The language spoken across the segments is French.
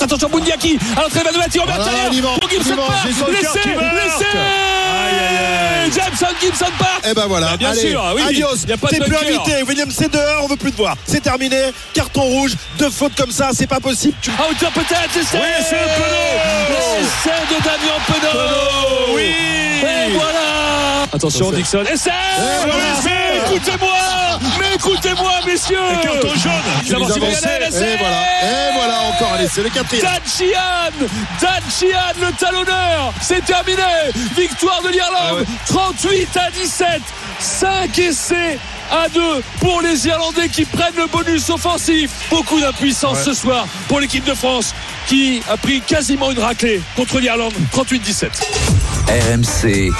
Attention, Bundiaki. À l'entrée de Mathieu Robert. Livan, Pour Gibson Park. Laissez, laissez. Jameson Gibson Park. Eh ben voilà, Bah, bien sûr, oui, adios. T'es plus invité. William, c'est dehors, on veut plus te voir. C'est terminé. Carton rouge, deux fautes comme ça, c'est pas possible. Tu- À hauteur peut-être, c'est Oui, c'est Penaud. L'essai de Damien Penaud Oui. Et voilà Attention, Dixon, essai Écoutez-moi Mais écoutez-moi, messieurs Et carton jaune. Et voilà, et voilà encore, allez, c'est le quatrième. Dan Sheehan Dan Sheehan, le talonneur C'est terminé Victoire de l'Irlande 38 à 17 5 essais à 2 pour les Irlandais qui prennent le bonus offensif. Beaucoup d'impuissance ce soir pour l'équipe de France qui a pris quasiment une raclée contre l'Irlande 38-17. RMC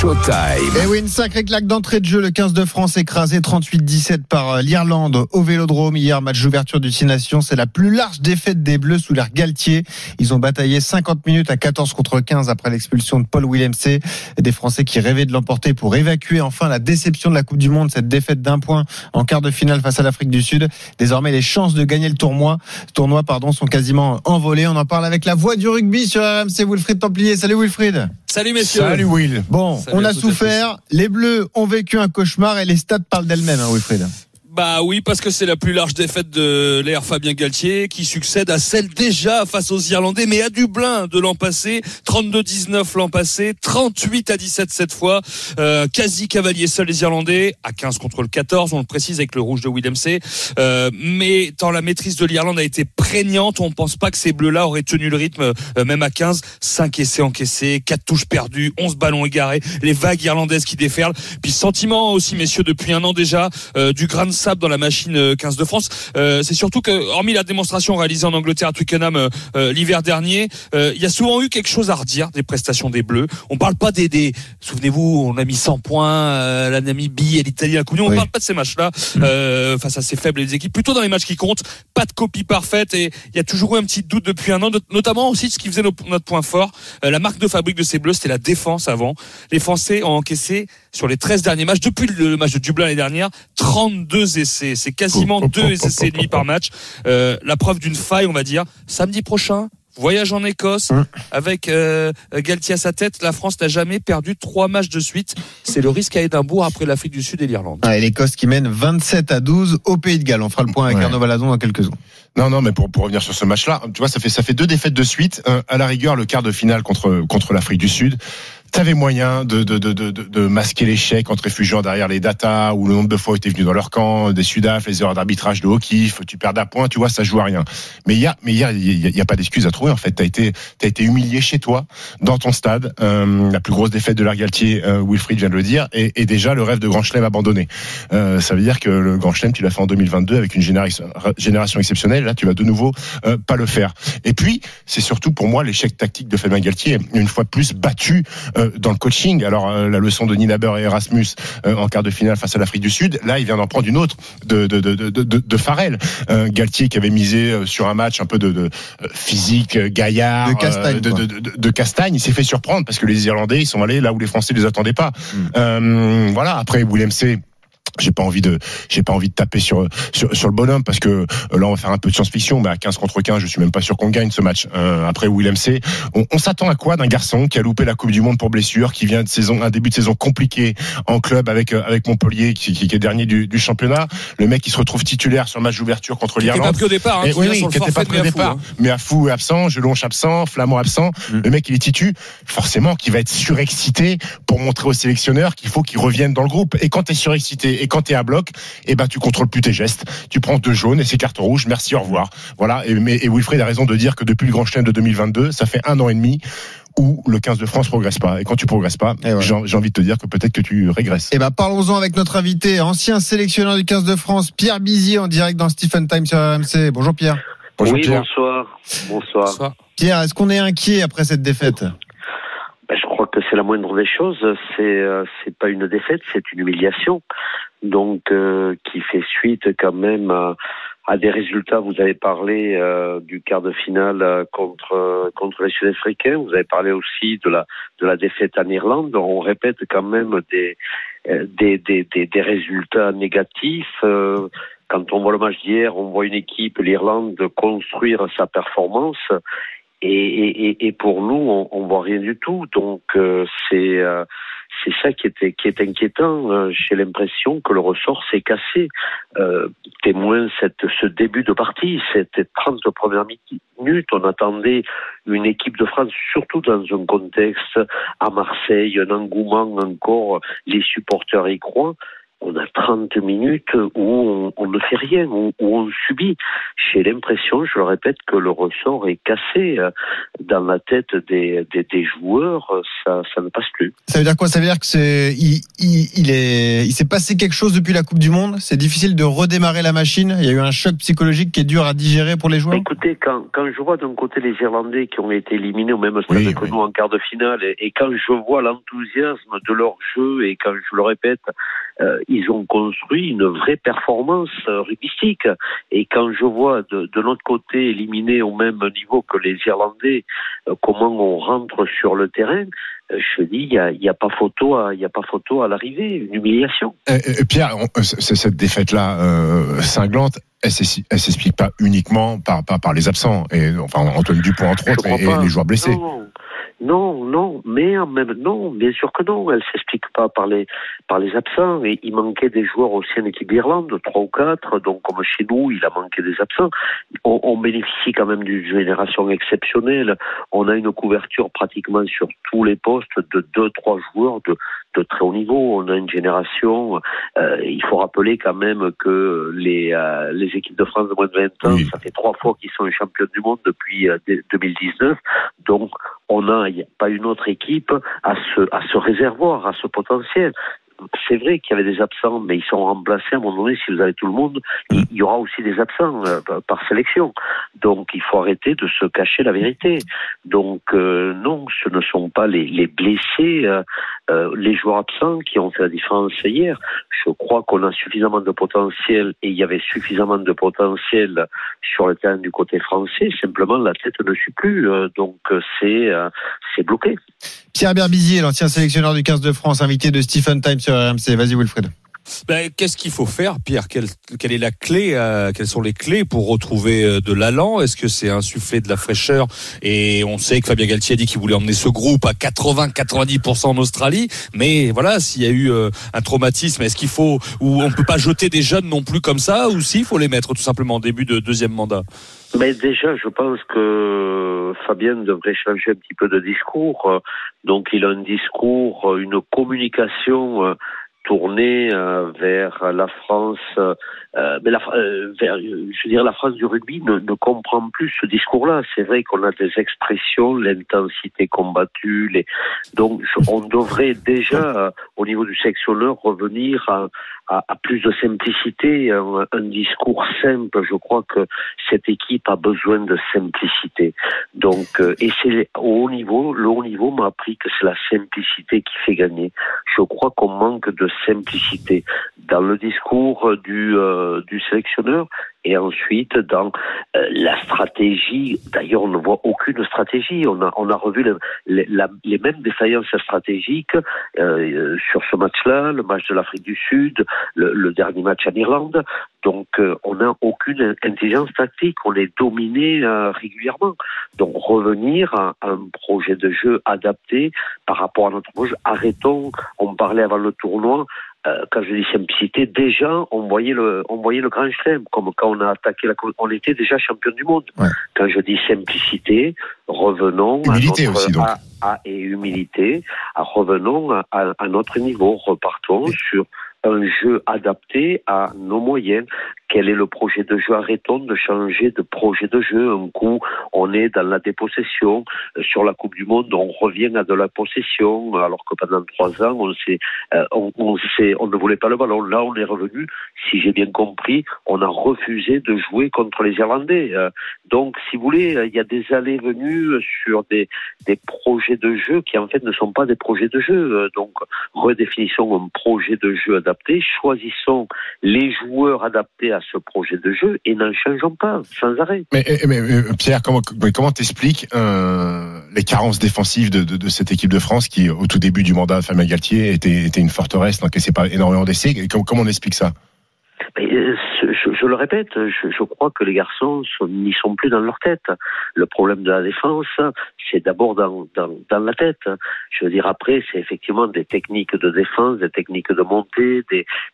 Showtime. Et oui, une sacrée claque d'entrée de jeu. Le 15 de France écrasé 38-17 par euh, l'Irlande au Vélodrome. Hier, match d'ouverture du Six Nations. C'est la plus large défaite des Bleus sous l'ère Galtier. Ils ont bataillé 50 minutes à 14 contre 15 après l'expulsion de Paul Willemse. Des Français qui rêvaient de l'emporter pour évacuer enfin la déception de la Coupe du Monde. Cette défaite d'un point en quart de finale face à l'Afrique du Sud. Désormais, les chances de gagner le tournoi, tournoi pardon, sont quasiment envolées. On en parle avec la voix du rugby sur RMC Wilfried Templier. Salut Wilfried. Salut messieurs Salut Will. Bon, Salut on a souffert. Les Bleus ont vécu un cauchemar et les stats parlent d'elles-mêmes, hein, Wilfried. Bah oui, parce que c'est la plus large défaite de l'ère Fabien Galtier qui succède à celle déjà face aux Irlandais, mais à Dublin de l'an passé, 32-19 l'an passé, 38 à 17 cette fois, euh, quasi cavalier seul les Irlandais, à 15 contre le 14, on le précise avec le rouge de Willem C. Euh, mais tant la maîtrise de l'Irlande a été prégnante, on pense pas que ces bleus-là auraient tenu le rythme, euh, même à 15, 5 essais encaissés, 4 touches perdues, 11 ballons égarés, les vagues irlandaises qui déferlent, puis sentiment aussi messieurs depuis un an déjà, du grain de sable dans la machine euh, 15 de France. Euh, c'est surtout que, hormis la démonstration réalisée en Angleterre à Twickenham euh, euh, l'hiver dernier, euh, il y a souvent eu quelque chose à redire des prestations des Bleus. On parle pas des, des souvenez-vous, on a mis 100 points, euh, la Namibie et l'Italie à la Coupe. On Oui. parle pas de ces matchs-là euh, face à ces faibles équipes. Plutôt dans les matchs qui comptent, pas de copie parfaite et il y a toujours eu un petit doute depuis un an, not- notamment aussi ce qui faisait notre point fort. Euh, la marque de fabrique de ces Bleus, c'était la défense avant. Les Français ont encaissé sur les 13 derniers matchs, depuis le match de Dublin l'année dernière, 32 essais. C'est quasiment deux essais et demi par match. Euh, la preuve d'une faille, on va dire. Samedi prochain, voyage en Écosse Hum. avec euh, Galtier à sa tête. La France n'a jamais perdu trois matchs de suite. C'est le risque à Édimbourg après l'Afrique du Sud et l'Irlande. Ah, et l'Écosse qui mène 27 à 12 au Pays de Galles. On fera le point avec Ouais. Arnaud Valadon dans quelques secondes. Non, non, mais pour, pour revenir sur ce match-là, tu vois, ça fait, ça fait deux défaites de suite. Un, à la rigueur, le quart de finale contre, contre l'Afrique du Sud. T'avais moyen de, de, de, de, de masquer l'échec en te réfugiant derrière les datas ou le nombre de fois où tu venu dans leur camp, des Sudaf, les erreurs d'arbitrage de O'Keefe, tu perds d'un point, tu vois, ça joue à rien. Mais il y a, mais il y a pas d'excuse à trouver. En fait, t'as été, t'as été humilié chez toi, dans ton stade, euh, la plus grosse défaite de l'Argaltier, euh, Wilfried vient de le dire, et, et déjà le rêve de Grand Chelem abandonné. Euh, ça veut dire que le Grand Chelem, tu l'as fait en 2022 avec une génération, génération exceptionnelle. Là, tu vas de nouveau euh, pas le faire. Et puis, c'est surtout pour moi l'échec tactique de Fabien Galtier, une fois de plus battu euh, dans le coaching. Alors, euh, la leçon de Ninaber et Erasmus euh, en quart de finale face à l'Afrique du Sud, là, il vient d'en prendre une autre de, de, de, de, de, de Farrell. Euh, Galtier qui avait misé euh, sur un match un peu de, de euh, physique, euh, gaillard, De Castagne, euh, de, de, de, de Castagne. Il s'est fait surprendre parce que les Irlandais, ils sont allés là où les Français les attendaient pas. Mm. Euh, voilà. Après, Willem C j'ai pas envie de j'ai pas envie de taper sur sur, sur le bonhomme parce que euh, là on va faire un peu de science-fiction mais à 15 contre 15 je suis même pas sûr qu'on gagne ce match Euh, après Willem C on, on s'attend à quoi d'un garçon qui a loupé la Coupe du Monde pour blessure qui vient de saison un début de saison compliqué en club avec euh, avec Montpellier qui, qui est dernier du, du championnat le mec qui se retrouve titulaire sur le match d'ouverture contre Qui n'était pas l'Irlande pris au départ, hein, qui oui, oui, qui était pas pris au départ. hein. Mais à fou absent, Gelonche absent, Flamand absent. Mm. Le mec, il est titu. Forcément, qui va être surexcité pour montrer au sélectionneur qu'il faut qu'il revienne dans le groupe. Et quand t'es surexcité et quand t'es à bloc, eh ben, tu contrôles plus tes gestes. Tu prends deux jaunes et c'est carte rouge. Merci, au revoir. Voilà. Et, mais, et Wilfried a raison de dire que depuis le Grand Chelem de 2022, ça fait un an et demi où le 15 de France progresse pas. Et quand tu progresses pas, Et ouais. j'ai j'ai envie de te dire que peut-être que tu régresses. Eh ben, parlons-en avec notre invité, ancien sélectionneur du 15 de France, Pierre Bizier, en direct dans Stephen Time sur RMC. Bonjour Pierre. Bonjour oui, Pierre. bonsoir. Bonsoir. Bonsoir. Pierre, est-ce qu'on est inquiet après cette défaite Ben, je crois que c'est la moindre des choses. C'est euh, c'est pas une défaite, c'est une humiliation. Donc euh, qui fait suite quand même à, à des résultats. Vous avez parlé euh, du quart de finale euh, contre contre les Sud-Africains. Vous avez parlé aussi de la de la défaite en Irlande. On répète quand même des des des, des, des résultats négatifs. quand on voit le match d'hier, on voit une équipe, l'Irlande, construire sa performance. Et, et, et pour nous, on, on voit rien du tout. Donc euh, c'est euh, c'est ça qui est, qui est inquiétant. Euh, J'ai l'impression que le ressort s'est cassé. Euh, témoin cette, ce début de partie, cette 30 premières minutes, on attendait une équipe de France, surtout dans un contexte à Marseille, un engouement encore, les supporters y croient on a 30 minutes où on, on ne fait rien, où, où on subit. J'ai l'impression, je le répète, que le ressort est cassé dans la tête des, des, des joueurs. Ça, ça ne passe plus. Ça veut dire quoi? Ça veut dire que c'est il, il, il est il s'est passé quelque chose depuis la Coupe du Monde? C'est difficile de redémarrer la machine? Il y a eu un choc psychologique qui est dur à digérer pour les joueurs? Écoutez, quand, quand je vois d'un côté les Irlandais qui ont été éliminés au même stade Oui, que oui. nous en quart de finale, et, et quand je vois l'enthousiasme de leur jeu, et quand je le répète, ils ont construit une vraie performance euh, rugbyistique. Et quand je vois de, de notre côté éliminés au même niveau que les Irlandais, euh, comment on rentre sur le terrain, euh, je dis, il n'y a, y a pas photo à, y a pas photo à l'arrivée, une humiliation. Euh, euh, Pierre, on- euh, cette défaite-là euh, cinglante, elle elle s'explique pas uniquement par, par, par les absents, et enfin Antoine Dupont entre autres, et, et les joueurs blessés. Non, non, non, mais en même non, bien sûr que non. Elle s'explique pas par les par les absents. Et il manquait des joueurs aussi en équipe d'Irlande, trois ou quatre. Donc comme chez nous, il a manqué des absents. On, on bénéficie quand même d'une génération exceptionnelle. On a une couverture pratiquement sur tous les postes de deux, trois joueurs de de très haut niveau. On a une génération. euh, il faut rappeler quand même que les euh, les équipes de France de moins de 20 ans, Oui. ça fait trois fois qu'ils sont championnes du monde depuis euh, 2019. Donc on n'a pas une autre équipe à ce, à ce réservoir, à ce potentiel. C'est vrai qu'il y avait des absents, mais ils sont remplacés à un moment donné. Si vous avez tout le monde, il il y aura aussi des absents euh, par- par sélection. Donc il faut arrêter de se cacher la vérité. Donc euh, non, ce ne sont pas les, les blessés, euh, les joueurs absents qui ont fait la différence hier. Je crois qu'on a suffisamment de potentiel et il y avait suffisamment de potentiel sur le terrain du côté français. Simplement, la tête ne suit plus. euh, donc euh, c'est c'est bloqué. Pierre Berbizier, l'ancien sélectionneur du 15 de France, invité de Stephen Time sur RMC. Vas-y Wilfred. Ben, Qu'est-ce qu'il faut faire, Pierre? Quelle, quelle est la clé euh, Quelles sont les clés pour retrouver euh, de l'allant? Est-ce que c'est insuffler de la fraîcheur? Et on sait que Fabien Galtier a dit qu'il voulait emmener ce groupe à 80-90% en Australie. Mais voilà, s'il y a eu euh, un traumatisme, est-ce qu'il faut ou on peut pas jeter des jeunes non plus comme ça Ou s'il faut les mettre tout simplement en début de deuxième mandat? Mais déjà, je pense que Fabien devrait changer un petit peu de discours. Euh, Donc, il a un discours, euh, une communication euh, tournée euh, vers la France. euh, mais la, euh, vers, je veux dire, la France du rugby ne, ne comprend plus ce discours-là. C'est vrai qu'on a des expressions, l'intensité combattue. Les... Donc, on devrait déjà, euh, au niveau du sectionneur, revenir à, à, à plus de simplicité, un, un discours simple. Je crois que cette équipe a besoin de simplicité. Donc, euh, et c'est au haut niveau, le haut niveau m'a appris que c'est la simplicité qui fait gagner. Je crois qu'on manque de simplicité dans le discours du, euh, du sélectionneur et ensuite dans euh, la stratégie. D'ailleurs, on ne voit aucune stratégie. On a, on a revu les, la- les mêmes défaillances stratégiques euh, sur ce match-là, le match de l'Afrique du Sud, le, le dernier match en Irlande. Donc, euh, on n'a aucune intelligence tactique. On est dominé euh, régulièrement. Donc, revenir à, à un projet de jeu adapté par rapport à notre projet. Arrêtons. On parlait avant le tournoi. Euh, quand je dis simplicité, déjà on voyait le, on voyait le grand chelem, comme quand on a attaqué la, on était déjà champion du monde. Ouais. Quand je dis simplicité, revenons Humilité à notre, aussi, donc. à- à- et humilité, à revenons à, à- à notre niveau, repartons sur un jeu adapté à nos moyens. Quel est le projet de jeu Arrêtons de changer de projet de jeu. Un coup, on est dans la dépossession. Euh, Sur la Coupe du Monde, on revient à de la possession, alors que pendant trois ans, on, euh, on, on, on ne voulait pas le ballon. Là, on est revenu, si j'ai bien compris, on a refusé de jouer contre les Irlandais. Euh, donc, si vous voulez, il y a des allées-venues sur des, des projets de jeu qui, en fait, ne sont pas des projets de jeu. Donc, redéfinissons un projet de jeu adapté, choisissons les joueurs adaptés à ce projet de jeu et n'en changeons pas sans arrêt. Mais, mais, mais, Pierre, comment comment t'expliques euh, les carences défensives de, de, de cette équipe de France qui, au tout début du mandat de Fabien Galtier, était, était une forteresse, n'encaissait pas énormément d'essais? Comment, comment on explique ça? Je, le répète, je, crois que les garçons n'y sont plus dans leur tête. Le problème de la défense, c'est d'abord dans, la tête. Je veux dire, après, c'est effectivement des techniques de défense, des techniques de montée,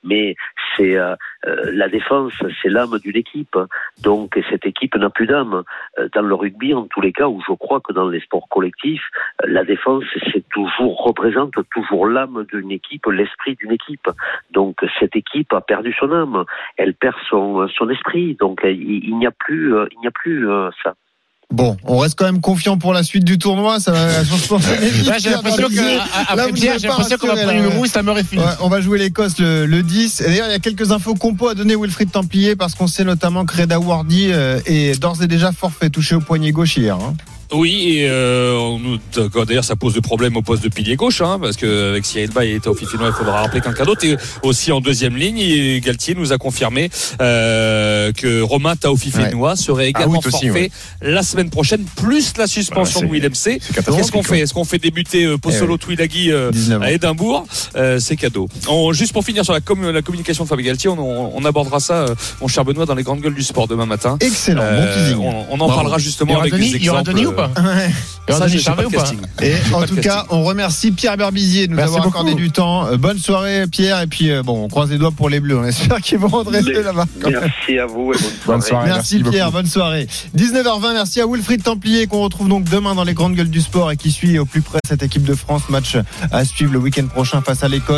mais c'est euh, euh la défense, c'est l'âme d'une équipe. Donc cette équipe n'a plus d'âme. Euh, dans le rugby, en tous les cas, où je crois que dans les sports collectifs, la défense, c'est toujours représente toujours l'âme d'une équipe, l'esprit d'une équipe. Donc cette équipe a perdu son âme, elle perd son, son esprit. Donc il, il n'y a plus, il n'y a plus ça. Bon, on reste quand même confiant pour la suite du tournoi. Ça va j'ai l'impression qu'on va prendre une rousse, ça me fini. on va jouer l'Écosse le, 10. Et d'ailleurs, il y a quelques infos compo à donner Wilfried Templier parce qu'on sait notamment que Reda Wardy euh, est d'ores et déjà forfait touché au poignet gauche hier. Hein. Oui, et euh, d'ailleurs ça pose de problème au poste de pilier gauche, hein, parce qu'avec Cyril Bay et Taufi il faudra rappeler qu'un cadeau est aussi en deuxième ligne. Et Galtier nous a confirmé euh, que Romain Taofi serait ah également forfait la semaine prochaine, plus la suspension de Willem C. Qu'est-ce qu'on fait? Est-ce qu'on fait débuter euh, Possolo eh Twilagui euh, à Édimbourg? Euh, C'est cadeau. juste pour finir sur la, la communication de Fabien Galtier, on, on, abordera ça, mon cher Benoît, dans les grandes gueules du sport demain matin. Excellent, bon on, on, en parlera justement avec des exemples pas Ça, j'ai pas Et en tout cas, on remercie Pierre Berbizier de nous avoir accordé du temps. Euh, bonne soirée, Pierre. Et puis, euh, bon, on croise les doigts pour les Bleus. On espère qu'ils vont redresser là-bas. Merci à vous et bonne soirée. Merci, Pierre, bonne soirée. 19h20, merci à Wilfried Templier qu'on retrouve donc demain dans les grandes gueules du sport et qui suit au plus près cette équipe de France. Match à suivre le week-end prochain face à l'Écosse.